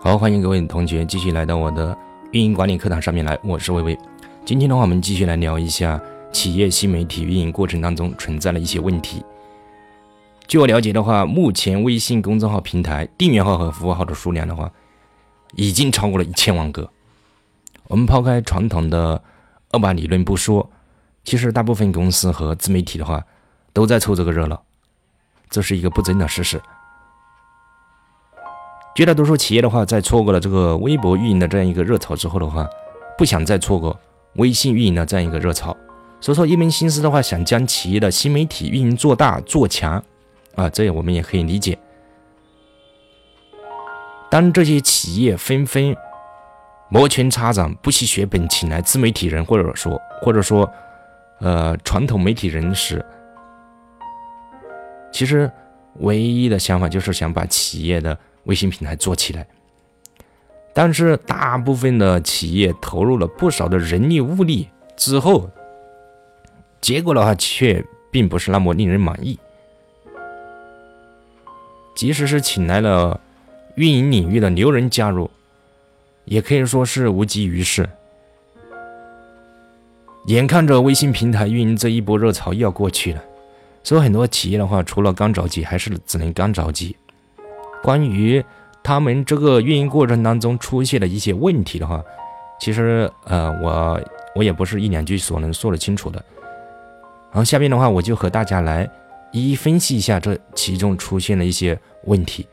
好，欢迎各位同学继续来到我的运营管理课堂上面来，我是微微。今天的话，我们继续来聊一下企业新媒体运营过程当中存在的一些问题。据我了解的话，目前微信公众号平台订阅号和服务号的数量的话，已经超过了一千万个。我们抛开传统的二八理论不说，其实大部分公司和自媒体的话，都在凑这个热闹，这是一个不争的事实。绝大多数企业的话，在错过了这个微博运营的这样一个热潮之后的话，不想再错过微信运营的这样一个热潮，所以说一门心思的话，想将企业的新媒体运营做大做强，啊，这样我们也可以理解。当这些企业纷纷摩拳擦掌，不惜血本请来自媒体人，或者说或者说，呃，传统媒体人时，其实唯一的想法就是想把企业的。微信平台做起来，但是大部分的企业投入了不少的人力物力之后，结果的话却并不是那么令人满意。即使是请来了运营领域的牛人加入，也可以说是无济于事。眼看着微信平台运营这一波热潮又要过去了，所以很多企业的话，除了干着急，还是只能干着急。关于他们这个运营过程当中出现的一些问题的话，其实呃，我我也不是一两句所能说得清楚的。然后下面的话，我就和大家来一一分析一下这其中出现的一些问题，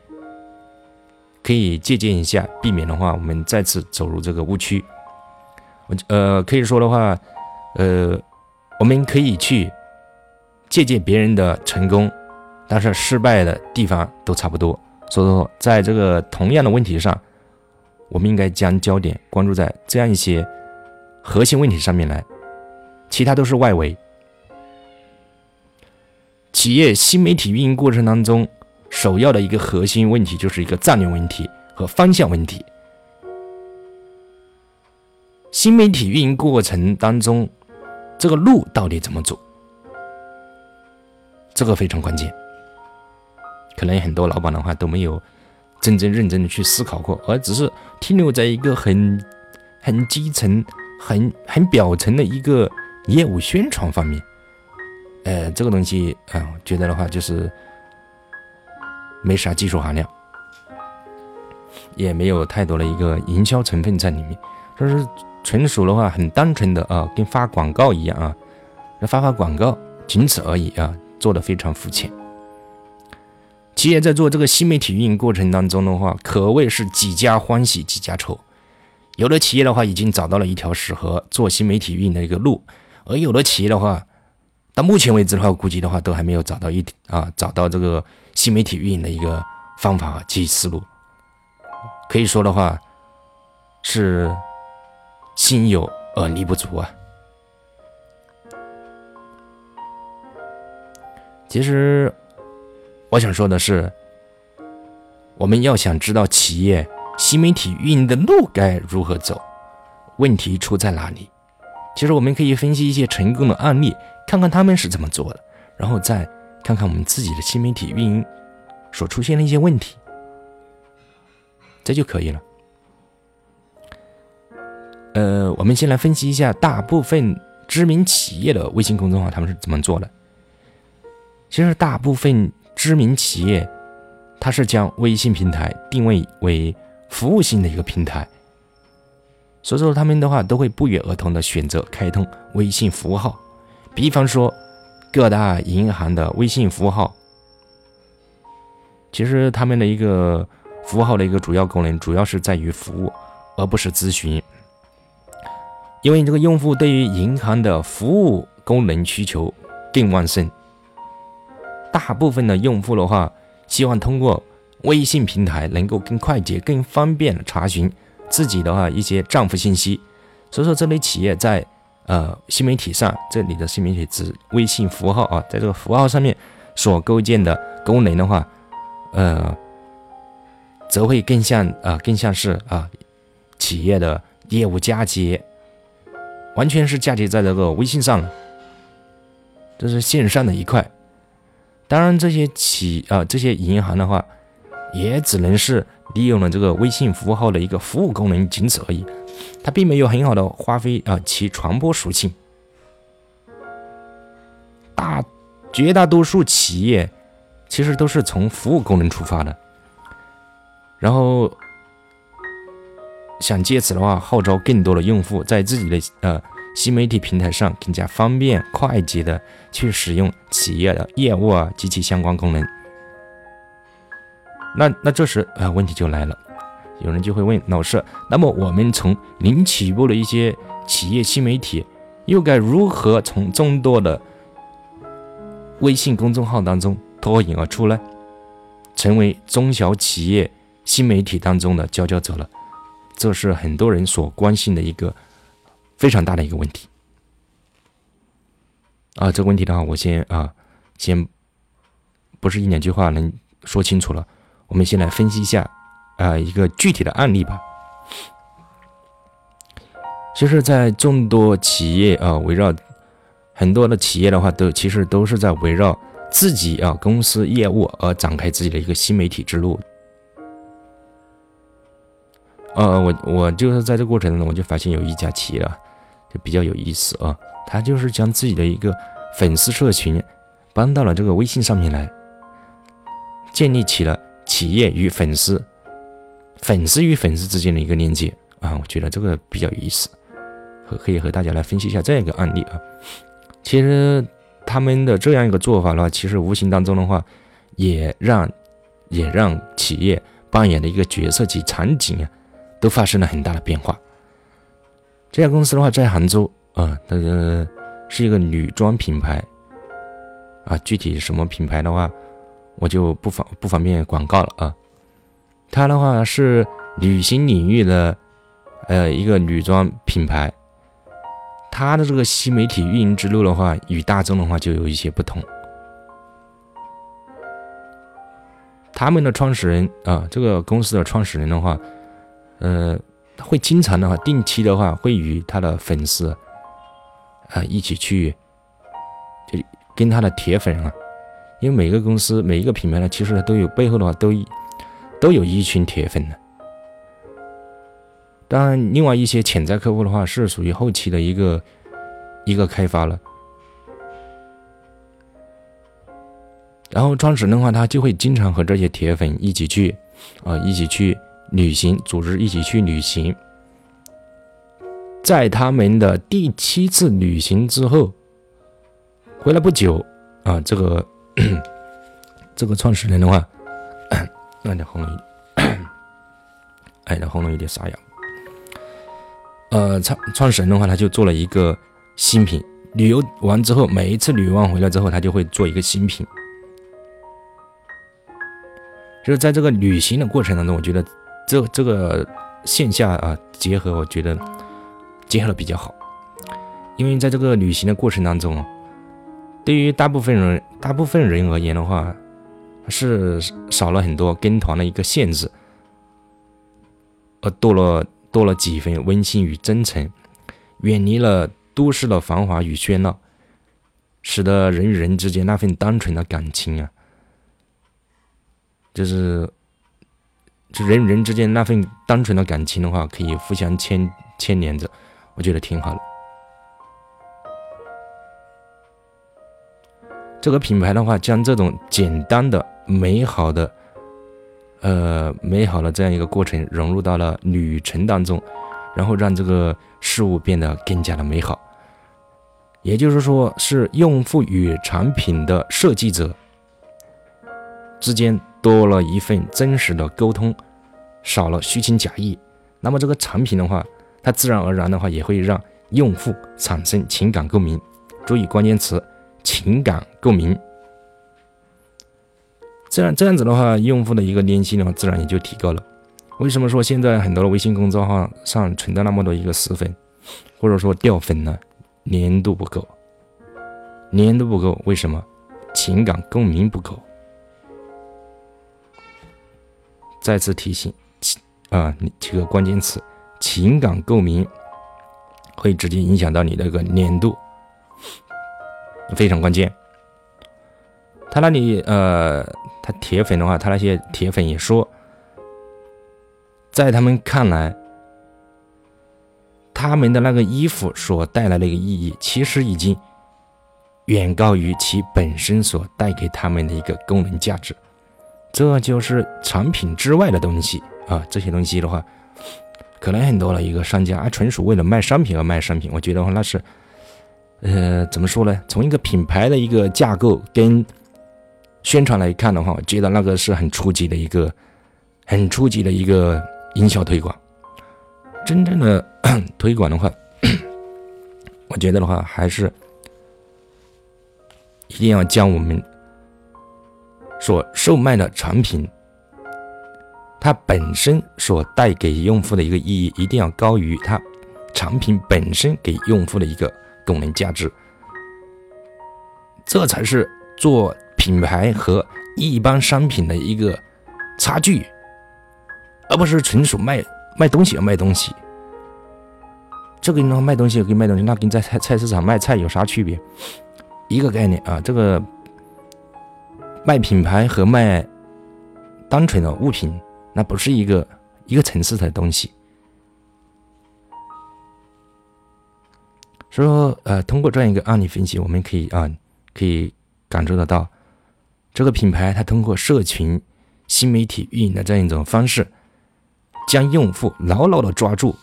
可以借鉴一下，避免的话我们再次走入这个误区。我呃可以说的话，呃，我们可以去借鉴别人的成功，但是失败的地方都差不多。所以说，在这个同样的问题上，我们应该将焦点关注在这样一些核心问题上面来，其他都是外围。企业新媒体运营过程当中，首要的一个核心问题就是一个战略问题和方向问题。新媒体运营过程当中，这个路到底怎么走？这个非常关键。可能很多老板的话都没有真正认真的去思考过，而只是停留在一个很很基层、很很表层的一个业务宣传方面。呃，这个东西啊，觉得的话就是没啥技术含量，也没有太多的一个营销成分在里面，就是纯属的话很单纯的啊，跟发广告一样啊，发发广告，仅此而已啊，做的非常肤浅。企业在做这个新媒体运营过程当中的话，可谓是几家欢喜几家愁。有的企业的话已经找到了一条适合做新媒体运营的一个路，而有的企业的话，到目前为止的话，估计的话都还没有找到一啊找到这个新媒体运营的一个方法及思路。可以说的话，是心有而力不足啊。其实。我想说的是，我们要想知道企业新媒体运营的路该如何走，问题出在哪里？其实我们可以分析一些成功的案例，看看他们是怎么做的，然后再看看我们自己的新媒体运营所出现的一些问题，这就可以了。呃，我们先来分析一下大部分知名企业的微信公众号他们是怎么做的。其实大部分。知名企业，它是将微信平台定位为服务性的一个平台，所以说他们的话都会不约而同的选择开通微信服务号。比方说，各大银行的微信服务号，其实他们的一个服务号的一个主要功能，主要是在于服务，而不是咨询。因为这个用户对于银行的服务功能需求更旺盛。大部分的用户的话，希望通过微信平台能够更快捷、更方便查询自己的话一些账户信息。所以说，这类企业在呃新媒体上，这里的新媒体指微信符号啊，在这个符号上面所构建的功能的话，呃，则会更像啊，更像是啊企业的业务嫁接，完全是嫁接在这个微信上了，这是线上的一块。当然，这些企啊，这些银行的话，也只能是利用了这个微信服务号的一个服务功能，仅此而已。它并没有很好的发挥啊其传播属性。大绝大多数企业其实都是从服务功能出发的，然后想借此的话号召更多的用户在自己的呃新媒体平台上更加方便快捷的去使用企业的业务啊及其相关功能。那那这时啊问题就来了，有人就会问老师，那么我们从零起步的一些企业新媒体，又该如何从众多的微信公众号当中脱颖而出呢，成为中小企业新媒体当中的佼佼者了，这是很多人所关心的一个非常大的一个问题。啊，这个问题的话，我先啊，先不是一两句话能说清楚了。我们先来分析一下啊一个具体的案例吧。其实，在众多企业啊围绕。很多的企业的话，都其实都是在围绕自己啊公司业务而展开自己的一个新媒体之路。呃，我我就是在这过程中，我就发现有一家企业啊，就比较有意思啊，他就是将自己的一个粉丝社群搬到了这个微信上面来，建立起了企业与粉丝、粉丝与粉丝之间的一个链接啊，我觉得这个比较有意思，和可以和大家来分析一下这样一个案例啊。其实他们的这样一个做法的话，其实无形当中的话，也让也让企业扮演的一个角色及场景啊，都发生了很大的变化。这家公司的话，在杭州啊，它是是一个女装品牌啊，具体什么品牌的话，我就不方不方便广告了啊。它的话是旅行领域的呃一个女装品牌。他的这个新媒体运营之路的话，与大众的话就有一些不同。他们的创始人啊，这个公司的创始人的话，呃，会经常的话，定期的话，会与他的粉丝啊一起去，就跟他的铁粉啊，因为每个公司每一个品牌呢，其实都有背后的话，都都有一群铁粉的。当然，另外一些潜在客户的话是属于后期的一个一个开发了。然后创始人的话，他就会经常和这些铁粉一起去啊，一起去旅行，组织一起去旅行。在他们的第七次旅行之后，回来不久啊，这个 这个创始人的话，那点喉咙，哎，那喉咙有点沙哑。呃，创创始人的话，他就做了一个新品。旅游完之后，每一次旅游完回来之后，他就会做一个新品。就是在这个旅行的过程当中，我觉得这这个线下啊结合，我觉得结合的比较好。因为在这个旅行的过程当中，对于大部分人大部分人而言的话，是少了很多跟团的一个限制，而多了。多了几分温馨与真诚，远离了都市的繁华与喧闹，使得人与人之间那份单纯的感情啊，就是就人与人之间那份单纯的感情的话，可以互相牵牵连着，我觉得挺好的。这个品牌的话，将这种简单的、美好的。呃，美好的这样一个过程融入到了旅程当中，然后让这个事物变得更加的美好。也就是说，是用户与产品的设计者之间多了一份真实的沟通，少了虚情假意。那么这个产品的话，它自然而然的话也会让用户产生情感共鸣。注意关键词：情感共鸣。这样这样子的话，用户的一个粘性的话，自然也就提高了。为什么说现在很多的微信公众号上存在那么多一个死粉，或者说掉粉呢？粘度不够，粘度不够，为什么？情感共鸣不够。再次提醒，啊，几个关键词：情感共鸣会直接影响到你的一个粘度，非常关键。他那里呃，他铁粉的话，他那些铁粉也说，在他们看来，他们的那个衣服所带来的一个意义，其实已经远高于其本身所带给他们的一个功能价值。这就是产品之外的东西啊，这些东西的话，可能很多的一个商家啊，纯属为了卖商品而卖商品。我觉得话那是，呃，怎么说呢？从一个品牌的一个架构跟宣传来看的话，我觉得那个是很初级的一个，很初级的一个营销推广。真正的推广的话，我觉得的话，还是一定要将我们所售卖的产品，它本身所带给用户的一个意义，一定要高于它产品本身给用户的一个功能价值。这才是做。品牌和一般商品的一个差距，而不是纯属卖卖东西而卖东西。这个你说卖东西跟卖东西，那跟在菜菜市场卖菜有啥区别？一个概念啊。这个卖品牌和卖单纯的物品，那不是一个一个层次的东西。说，呃，通过这样一个案例分析，我们可以啊，可以感受得到。这个品牌，它通过社群、新媒体运营的这样一种方式，将用户牢牢的抓住，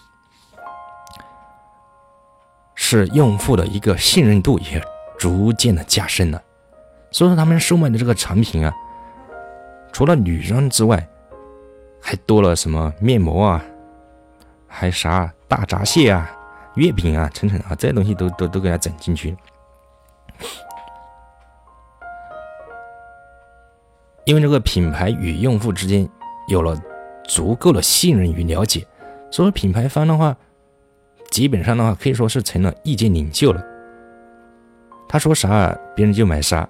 使用户的一个信任度也逐渐的加深了。所以说，他们售卖的这个产品啊，除了女装之外，还多了什么面膜啊，还啥大闸蟹啊、月饼啊、层层啊，这些东西都都都给它整进去。因为这个品牌与用户之间有了足够的信任与了解，所以品牌方的话，基本上的话可以说是成了意见领袖了。他说啥，别人就买啥，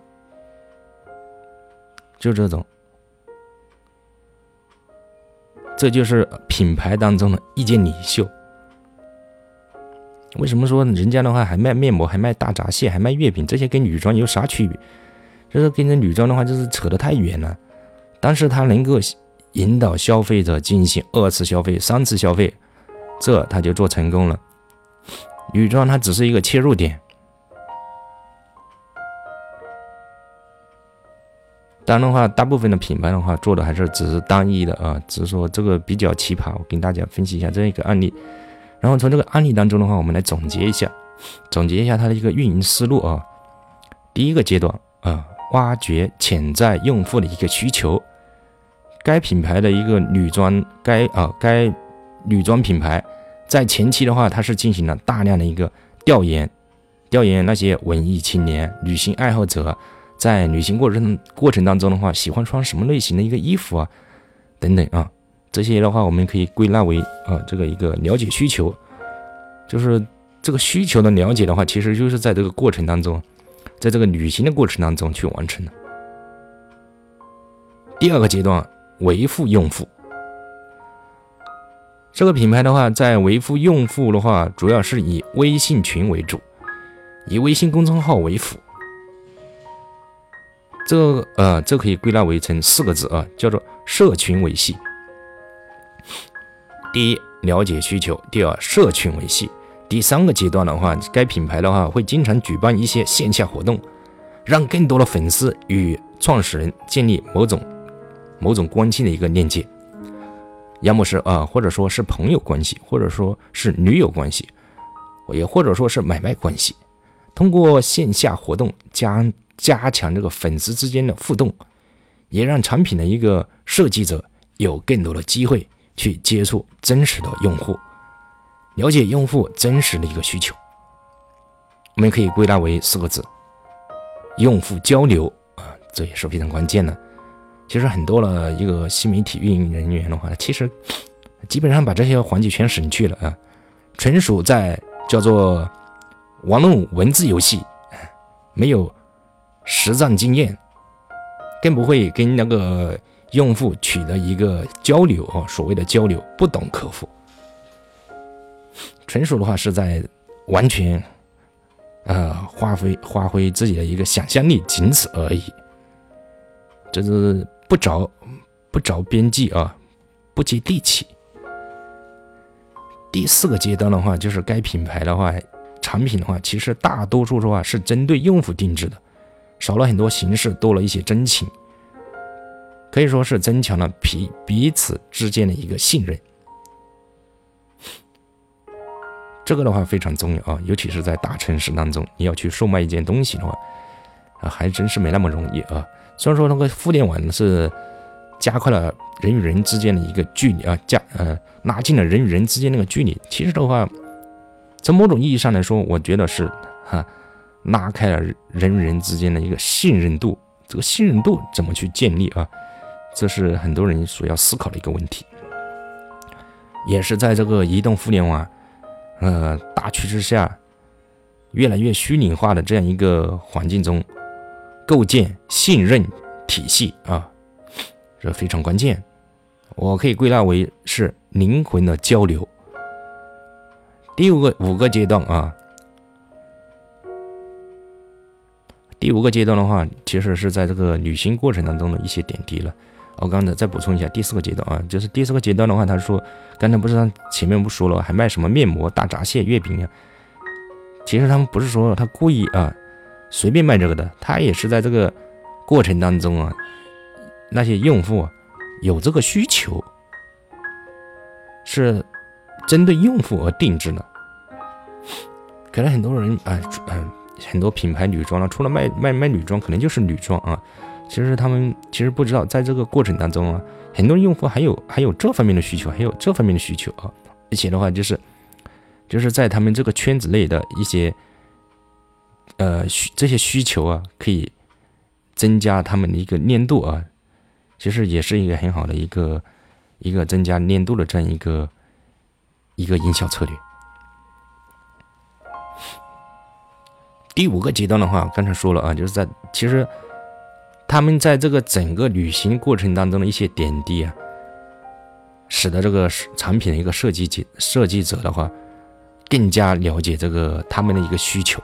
就这种。这就是品牌当中的意见领袖。为什么说人家的话还卖面膜，还卖大闸蟹，还卖月饼，这些跟女装有啥区别？就是跟着女装的话，就是扯得太远了。但是它能够引导消费者进行二次消费、三次消费，这他就做成功了。女装它只是一个切入点。当然的话，大部分的品牌的话做的还是只是单一的啊，只是说这个比较奇葩。我跟大家分析一下这一个案例，然后从这个案例当中的话，我们来总结一下，总结一下它的一个运营思路啊。第一个阶段啊。挖掘潜在用户的一个需求，该品牌的一个女装，该啊该女装品牌在前期的话，它是进行了大量的一个调研，调研那些文艺青年、女性爱好者在旅行过程过程当中的话，喜欢穿什么类型的一个衣服啊，等等啊，这些的话我们可以归纳为啊这个一个了解需求，就是这个需求的了解的话，其实就是在这个过程当中。在这个旅行的过程当中去完成的。第二个阶段，维护用户。这个品牌的话，在维护用户的话，主要是以微信群为主，以微信公众号为辅。这呃，这可以归纳为成四个字啊，叫做社群维系。第一，了解需求；第二，社群维系。第三个阶段的话，该品牌的话会经常举办一些线下活动，让更多的粉丝与创始人建立某种某种关系的一个链接，要么是啊，或者说是朋友关系，或者说是女友关系，也或者说是买卖关系。通过线下活动加加强这个粉丝之间的互动，也让产品的一个设计者有更多的机会去接触真实的用户。了解用户真实的一个需求，我们可以归纳为四个字：用户交流啊，这也是非常关键的。其实很多的一个新媒体运营人员的话，其实基本上把这些环节全省去了啊，纯属在叫做玩弄文字游戏，没有实战经验，更不会跟那个用户取得一个交流啊，所谓的交流，不懂客户。纯属的话是在完全，呃，发挥发挥自己的一个想象力，仅此而已。这是不着不着边际啊，不接地气。第四个阶段的话，就是该品牌的话，产品的话，其实大多数的话是针对用户定制的，少了很多形式，多了一些真情，可以说是增强了彼彼此之间的一个信任。这个的话非常重要啊，尤其是在大城市当中，你要去售卖一件东西的话，啊，还真是没那么容易啊。虽然说那个互联网是加快了人与人之间的一个距离啊，加呃拉近了人与人之间那个距离，其实的话，从某种意义上来说，我觉得是哈拉开了人与人之间的一个信任度。这个信任度怎么去建立啊？这是很多人所要思考的一个问题，也是在这个移动互联网。呃，大趋势下，越来越虚拟化的这样一个环境中，构建信任体系啊，这非常关键。我可以归纳为是灵魂的交流。第五个五个阶段啊，第五个阶段的话，其实是在这个旅行过程当中的一些点滴了。我刚才再补充一下，第四个阶段啊，就是第四个阶段的话，他说，刚才不是他前面不说了，还卖什么面膜、大闸蟹、月饼呀？其实他们不是说他故意啊，随便卖这个的，他也是在这个过程当中啊，那些用户有这个需求，是针对用户而定制的。可能很多人啊，嗯，很多品牌女装了，除了卖卖卖女装，可能就是女装啊。其实他们其实不知道，在这个过程当中啊，很多用户还有还有这方面的需求，还有这方面的需求啊。而且的话，就是就是在他们这个圈子内的一些呃需这些需求啊，可以增加他们的一个粘度啊。其实也是一个很好的一个一个增加粘度的这样一个一个营销策略。第五个阶段的话，刚才说了啊，就是在其实。他们在这个整个旅行过程当中的一些点滴啊，使得这个产品的一个设计者设计者的话，更加了解这个他们的一个需求，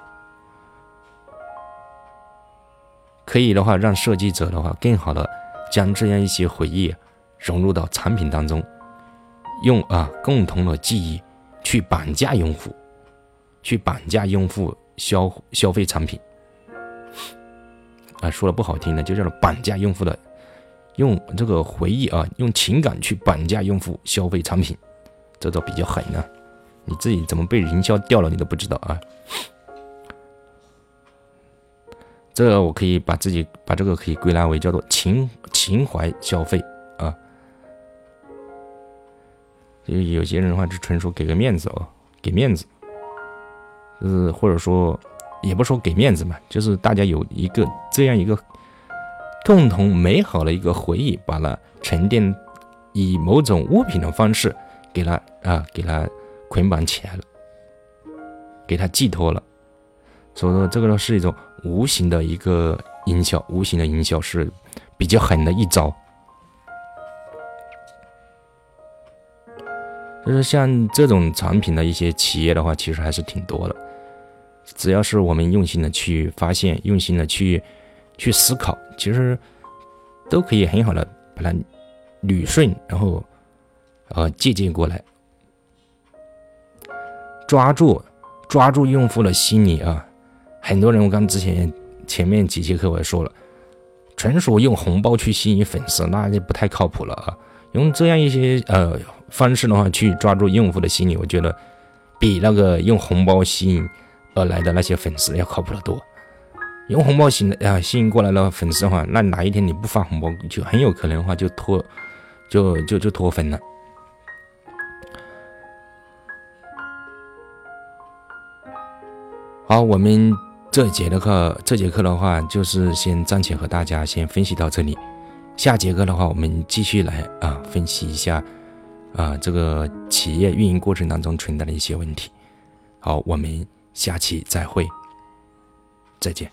可以的话让设计者的话更好的将这样一些回忆融入到产品当中，用啊共同的记忆去绑架用户，去绑架用户消消费产品。啊，说的不好听的，就叫做绑架用户的，用这个回忆啊，用情感去绑架用户消费产品，这都比较狠呢。你自己怎么被营销掉了，你都不知道啊。这我可以把自己把这个可以归纳为叫做情情怀消费啊。就有些人的话就纯属给个面子哦，给面子，就是或者说。也不说给面子嘛，就是大家有一个这样一个共同美好的一个回忆，把它沉淀，以某种物品的方式给它啊，给它捆绑起来了，给它寄托了。所以说，这个呢是一种无形的一个营销，无形的营销是比较狠的一招。就是像这种产品的一些企业的话，其实还是挺多的。只要是我们用心的去发现，用心的去去思考，其实都可以很好的把它捋顺，然后呃借鉴过来，抓住抓住用户的心理啊！很多人我刚之前前面几节课我也说了，纯属用红包去吸引粉丝，那就不太靠谱了啊！用这样一些呃方式的话去抓住用户的心理，我觉得比那个用红包吸引。而来的那些粉丝要靠谱的多，用红包吸啊吸引过来了粉丝的话，那哪一天你不发红包，就很有可能的话就脱，就就就脱粉了。好，我们这节的课，这节课的话就是先暂且和大家先分析到这里，下节课的话我们继续来啊分析一下啊这个企业运营过程当中存在的一些问题。好，我们。下期再会，再见。